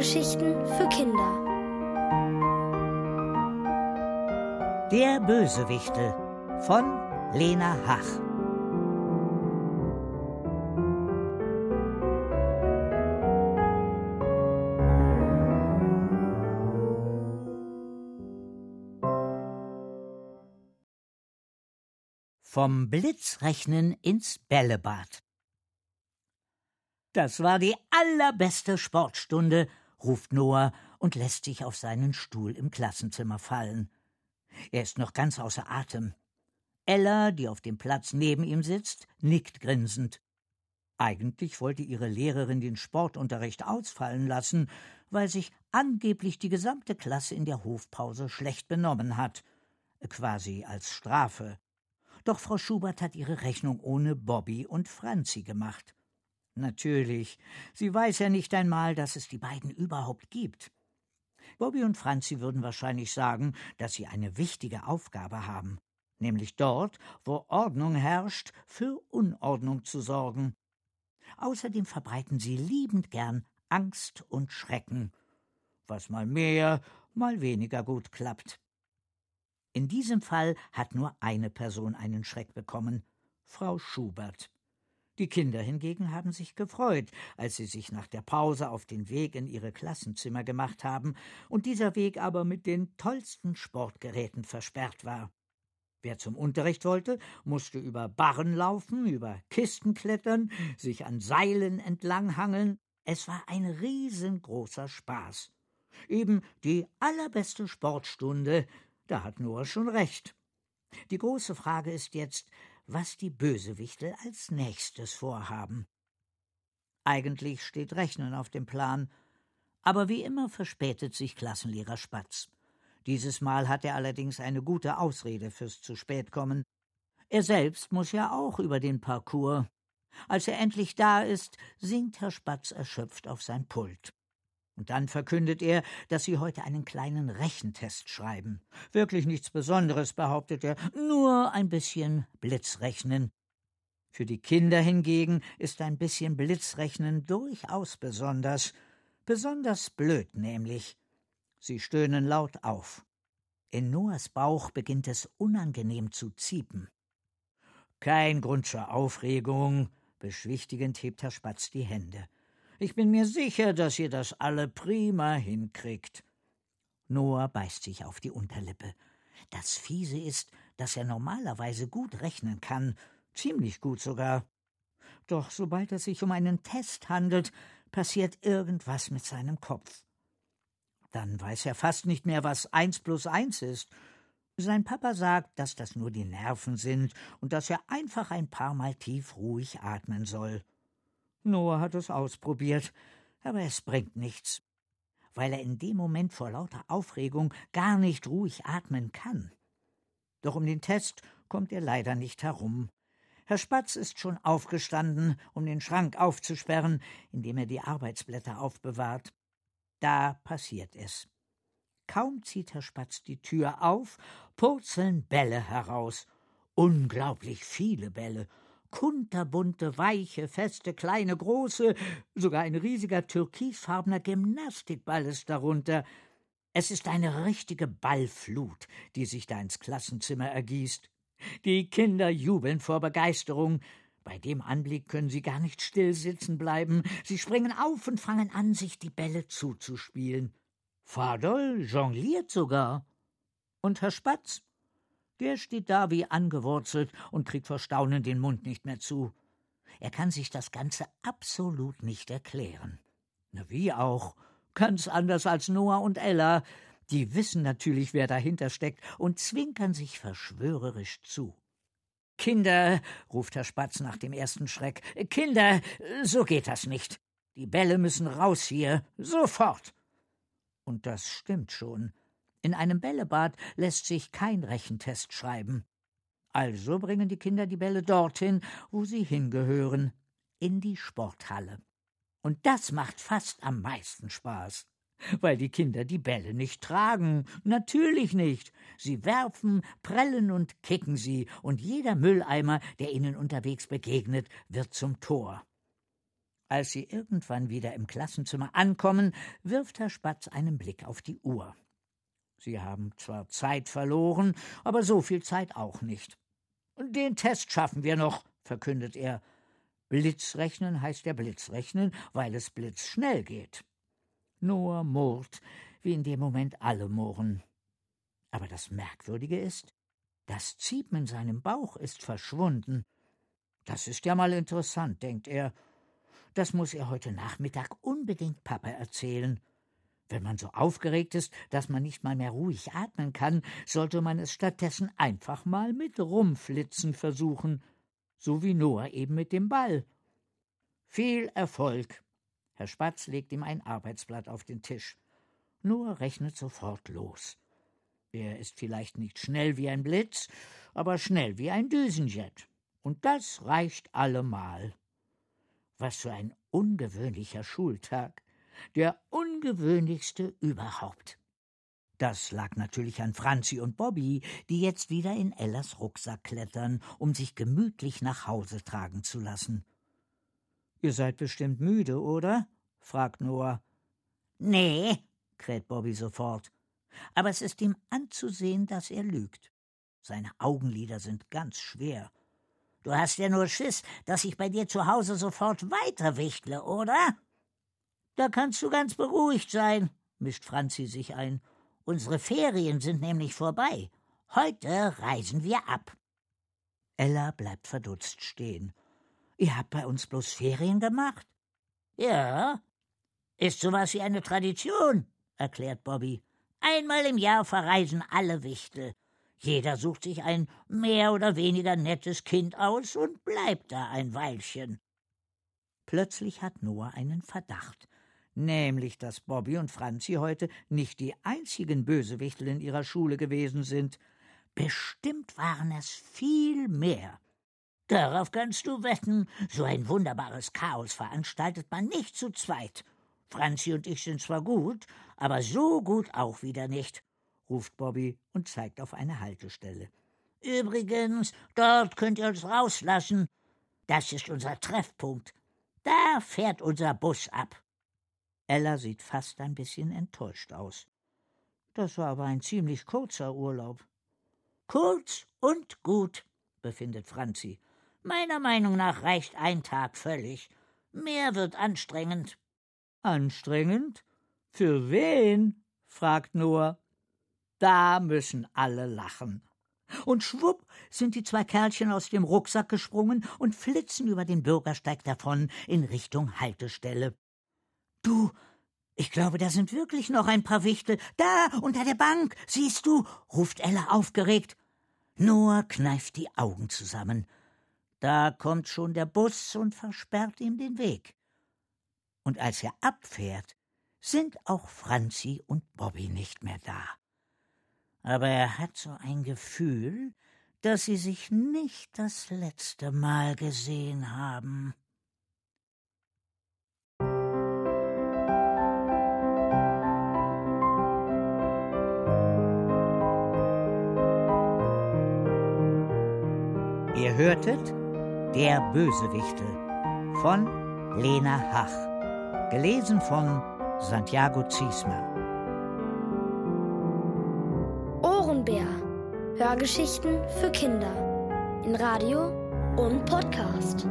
Hörgeschichten für Kinder. Der Bösewichte von Lena Hach. Vom Blitzrechnen ins Bällebad. Das war die allerbeste Sportstunde, ruft Noah und lässt sich auf seinen Stuhl im Klassenzimmer fallen. Er ist noch ganz außer Atem. Ella, die auf dem Platz neben ihm sitzt, nickt grinsend. Eigentlich wollte ihre Lehrerin den Sportunterricht ausfallen lassen, weil sich angeblich die gesamte Klasse in der Hofpause schlecht benommen hat, quasi als Strafe. Doch Frau Schubert hat ihre Rechnung ohne Bobby und Franzi gemacht. Natürlich, sie weiß ja nicht einmal, dass es die beiden überhaupt gibt. Bobby und Franzi würden wahrscheinlich sagen, dass sie eine wichtige Aufgabe haben, nämlich dort, wo Ordnung herrscht, für Unordnung zu sorgen. Außerdem verbreiten sie liebend gern Angst und Schrecken, was mal mehr, mal weniger gut klappt. In diesem Fall hat nur eine Person einen Schreck bekommen Frau Schubert. Die Kinder hingegen haben sich gefreut, als sie sich nach der Pause auf den Weg in ihre Klassenzimmer gemacht haben und dieser Weg aber mit den tollsten Sportgeräten versperrt war. Wer zum Unterricht wollte, musste über Barren laufen, über Kisten klettern, sich an Seilen entlanghangeln. Es war ein riesengroßer Spaß. Eben die allerbeste Sportstunde, da hat Noah schon recht. Die große Frage ist jetzt, was die Bösewichtel als nächstes vorhaben. Eigentlich steht Rechnen auf dem Plan, aber wie immer verspätet sich Klassenlehrer Spatz. Dieses Mal hat er allerdings eine gute Ausrede fürs zu spät kommen. Er selbst muss ja auch über den Parcours. Als er endlich da ist, sinkt Herr Spatz erschöpft auf sein Pult. Und dann verkündet er, dass sie heute einen kleinen Rechentest schreiben. Wirklich nichts Besonderes, behauptet er, nur ein bisschen Blitzrechnen. Für die Kinder hingegen ist ein bisschen Blitzrechnen durchaus besonders. Besonders blöd nämlich. Sie stöhnen laut auf. In Noahs Bauch beginnt es unangenehm zu ziepen. Kein Grund zur Aufregung, beschwichtigend hebt Herr Spatz die Hände. Ich bin mir sicher, dass ihr das alle prima hinkriegt. Noah beißt sich auf die Unterlippe. Das Fiese ist, dass er normalerweise gut rechnen kann, ziemlich gut sogar. Doch sobald es sich um einen Test handelt, passiert irgendwas mit seinem Kopf. Dann weiß er fast nicht mehr, was eins plus eins ist. Sein Papa sagt, dass das nur die Nerven sind und dass er einfach ein paar Mal tief ruhig atmen soll. Noah hat es ausprobiert, aber es bringt nichts, weil er in dem Moment vor lauter Aufregung gar nicht ruhig atmen kann. Doch um den Test kommt er leider nicht herum. Herr Spatz ist schon aufgestanden, um den Schrank aufzusperren, in dem er die Arbeitsblätter aufbewahrt. Da passiert es. Kaum zieht Herr Spatz die Tür auf, purzeln Bälle heraus. Unglaublich viele Bälle, kunterbunte, weiche, feste, kleine, große, sogar ein riesiger türkisfarbener Gymnastikball ist darunter. Es ist eine richtige Ballflut, die sich da ins Klassenzimmer ergießt. Die Kinder jubeln vor Begeisterung. Bei dem Anblick können sie gar nicht still sitzen bleiben. Sie springen auf und fangen an, sich die Bälle zuzuspielen. Fadol jongliert sogar. Und Herr Spatz der steht da wie angewurzelt und kriegt vor Staunen den Mund nicht mehr zu. Er kann sich das Ganze absolut nicht erklären. Na, wie auch? Ganz anders als Noah und Ella. Die wissen natürlich, wer dahinter steckt und zwinkern sich verschwörerisch zu. Kinder, ruft Herr Spatz nach dem ersten Schreck, Kinder, so geht das nicht. Die Bälle müssen raus hier, sofort. Und das stimmt schon. In einem Bällebad lässt sich kein Rechentest schreiben. Also bringen die Kinder die Bälle dorthin, wo sie hingehören, in die Sporthalle. Und das macht fast am meisten Spaß, weil die Kinder die Bälle nicht tragen, natürlich nicht. Sie werfen, prellen und kicken sie, und jeder Mülleimer, der ihnen unterwegs begegnet, wird zum Tor. Als sie irgendwann wieder im Klassenzimmer ankommen, wirft Herr Spatz einen Blick auf die Uhr. Sie haben zwar Zeit verloren, aber so viel Zeit auch nicht. Den Test schaffen wir noch, verkündet er. Blitzrechnen heißt ja Blitzrechnen, weil es blitzschnell geht. Noah murrt, wie in dem Moment alle murren. Aber das Merkwürdige ist, das Ziepen in seinem Bauch ist verschwunden. Das ist ja mal interessant, denkt er. Das muss er heute Nachmittag unbedingt Papa erzählen. Wenn man so aufgeregt ist, dass man nicht mal mehr ruhig atmen kann, sollte man es stattdessen einfach mal mit Rumflitzen versuchen, so wie Noah eben mit dem Ball. Viel Erfolg. Herr Spatz legt ihm ein Arbeitsblatt auf den Tisch. Noah rechnet sofort los. Er ist vielleicht nicht schnell wie ein Blitz, aber schnell wie ein Düsenjet. Und das reicht allemal. Was für ein ungewöhnlicher Schultag der ungewöhnlichste überhaupt. Das lag natürlich an Franzi und Bobby, die jetzt wieder in Ellas Rucksack klettern, um sich gemütlich nach Hause tragen zu lassen. Ihr seid bestimmt müde, oder? fragt Noah. Nee, kräht Bobby sofort. Aber es ist ihm anzusehen, dass er lügt. Seine Augenlider sind ganz schwer. Du hast ja nur Schiss, dass ich bei dir zu Hause sofort weiterwichtle, oder? Da kannst du ganz beruhigt sein, mischt Franzi sich ein. Unsere Ferien sind nämlich vorbei. Heute reisen wir ab. Ella bleibt verdutzt stehen. Ihr habt bei uns bloß Ferien gemacht? Ja. Ist sowas wie eine Tradition, erklärt Bobby. Einmal im Jahr verreisen alle Wichtel. Jeder sucht sich ein mehr oder weniger nettes Kind aus und bleibt da ein Weilchen. Plötzlich hat Noah einen Verdacht nämlich dass Bobby und Franzi heute nicht die einzigen Bösewichtel in ihrer Schule gewesen sind. Bestimmt waren es viel mehr. Darauf kannst du wetten, so ein wunderbares Chaos veranstaltet man nicht zu zweit. Franzi und ich sind zwar gut, aber so gut auch wieder nicht, ruft Bobby und zeigt auf eine Haltestelle. Übrigens, dort könnt ihr uns rauslassen. Das ist unser Treffpunkt. Da fährt unser Bus ab. Ella sieht fast ein bisschen enttäuscht aus. Das war aber ein ziemlich kurzer Urlaub. Kurz und gut, befindet Franzi. Meiner Meinung nach reicht ein Tag völlig. Mehr wird anstrengend. Anstrengend? Für wen? fragt Noah. Da müssen alle lachen. Und schwupp sind die zwei Kerlchen aus dem Rucksack gesprungen und flitzen über den Bürgersteig davon in Richtung Haltestelle. Du, ich glaube, da sind wirklich noch ein paar Wichtel. Da, unter der Bank, siehst du, ruft Ella aufgeregt. Noah kneift die Augen zusammen. Da kommt schon der Bus und versperrt ihm den Weg. Und als er abfährt, sind auch Franzi und Bobby nicht mehr da. Aber er hat so ein Gefühl, dass sie sich nicht das letzte Mal gesehen haben. Hörtet Der Bösewichte von Lena Hach. Gelesen von Santiago Ziesmer. Ohrenbär. Hörgeschichten für Kinder. In Radio und Podcast.